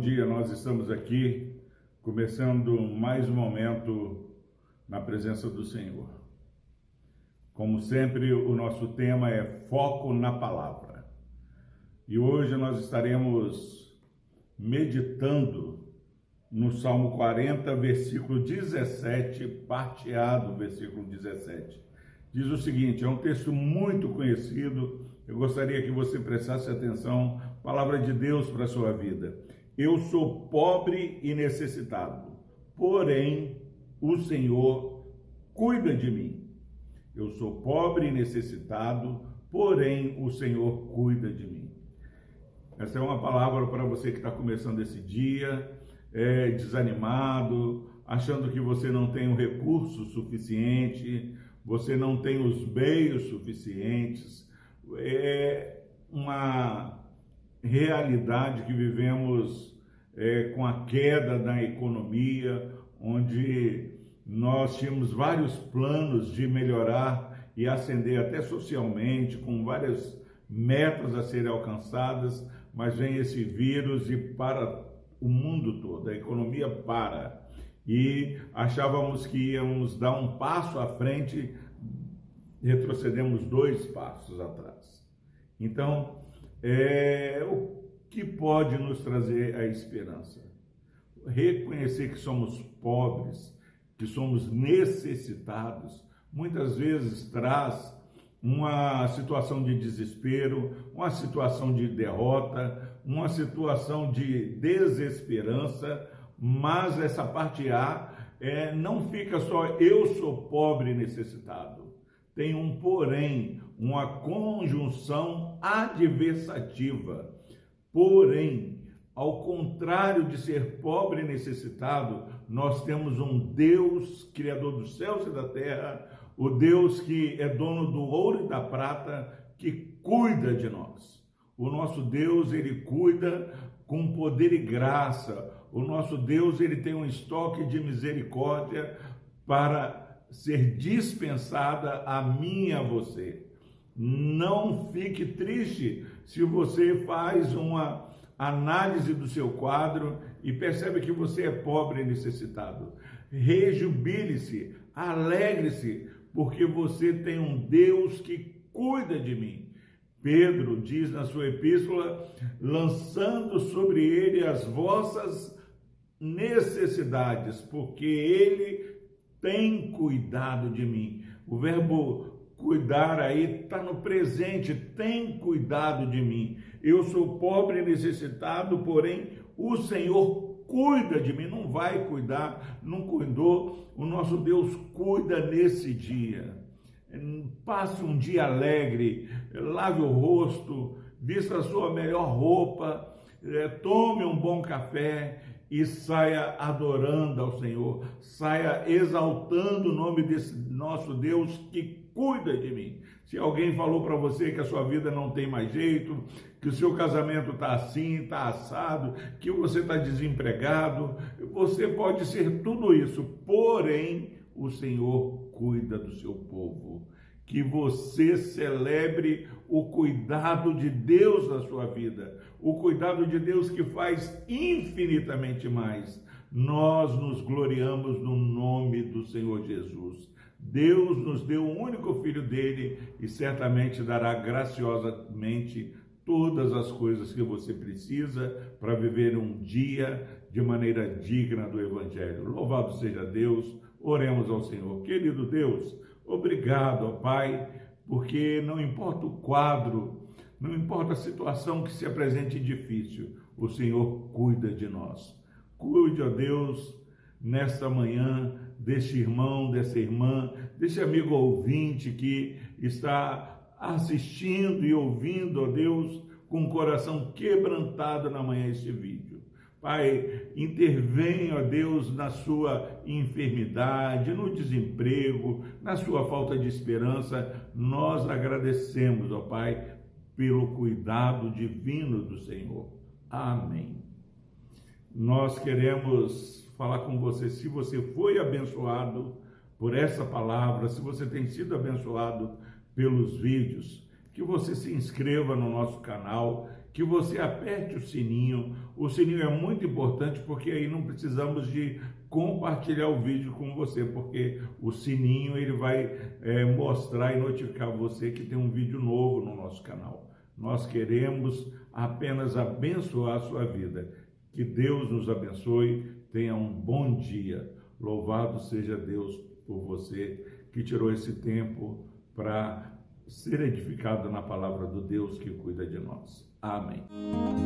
dia. Nós estamos aqui começando mais um momento na presença do Senhor. Como sempre, o nosso tema é foco na palavra. E hoje nós estaremos meditando no Salmo 40, versículo 17, parte A do versículo 17. Diz o seguinte: é um texto muito conhecido. Eu gostaria que você prestasse atenção Palavra de Deus para a sua vida. Eu sou pobre e necessitado, porém o Senhor cuida de mim. Eu sou pobre e necessitado, porém o Senhor cuida de mim. Essa é uma palavra para você que está começando esse dia, é, desanimado, achando que você não tem o recurso suficiente, você não tem os meios suficientes. É uma realidade que vivemos é, com a queda da economia, onde nós tínhamos vários planos de melhorar e ascender até socialmente, com várias metas a serem alcançadas, mas vem esse vírus e para o mundo todo, a economia para. E achávamos que íamos dar um passo à frente, retrocedemos dois passos atrás. Então, é, o que pode nos trazer a esperança? Reconhecer que somos pobres, que somos necessitados, muitas vezes traz uma situação de desespero, uma situação de derrota, uma situação de desesperança, mas essa parte A é, não fica só eu sou pobre e necessitado. Tem um porém, uma conjunção adversativa. Porém, ao contrário de ser pobre e necessitado, nós temos um Deus, Criador dos céus e da terra, o Deus que é dono do ouro e da prata, que cuida de nós. O nosso Deus, ele cuida com poder e graça. O nosso Deus, ele tem um estoque de misericórdia para ser dispensada a mim e a você. Não fique triste se você faz uma análise do seu quadro e percebe que você é pobre e necessitado. Rejubile-se, alegre-se, porque você tem um Deus que cuida de mim. Pedro diz na sua epístola: lançando sobre ele as vossas necessidades, porque ele tem cuidado de mim. O verbo cuidar aí está no presente, tem cuidado de mim. Eu sou pobre e necessitado, porém o Senhor cuida de mim, não vai cuidar, não cuidou. O nosso Deus cuida nesse dia. Passe um dia alegre, lave o rosto, vista a sua melhor roupa, eh, tome um bom café e saia adorando ao Senhor, saia exaltando o nome desse nosso Deus que cuida de mim. Se alguém falou para você que a sua vida não tem mais jeito, que o seu casamento está assim, está assado, que você está desempregado, você pode ser tudo isso, porém o Senhor cuida do seu povo que você celebre o cuidado de Deus na sua vida, o cuidado de Deus que faz infinitamente mais. Nós nos gloriamos no nome do Senhor Jesus. Deus nos deu o único filho dele e certamente dará graciosamente todas as coisas que você precisa para viver um dia de maneira digna do Evangelho. Louvado seja Deus, oremos ao Senhor. Querido Deus, Obrigado, ó Pai, porque não importa o quadro, não importa a situação que se apresente difícil, o Senhor cuida de nós. Cuide, ó Deus, nesta manhã, deste irmão, dessa irmã, desse amigo ouvinte que está assistindo e ouvindo, ó Deus, com o coração quebrantado na manhã este vídeo. Pai, intervém, ó Deus, na sua enfermidade, no desemprego, na sua falta de esperança. Nós agradecemos, ó Pai, pelo cuidado divino do Senhor. Amém. Nós queremos falar com você, se você foi abençoado por essa palavra, se você tem sido abençoado pelos vídeos, que você se inscreva no nosso canal que você aperte o sininho. O sininho é muito importante porque aí não precisamos de compartilhar o vídeo com você, porque o sininho ele vai é, mostrar e notificar você que tem um vídeo novo no nosso canal. Nós queremos apenas abençoar a sua vida. Que Deus nos abençoe. Tenha um bom dia. Louvado seja Deus por você que tirou esse tempo para ser edificado na palavra do Deus que cuida de nós. Amém.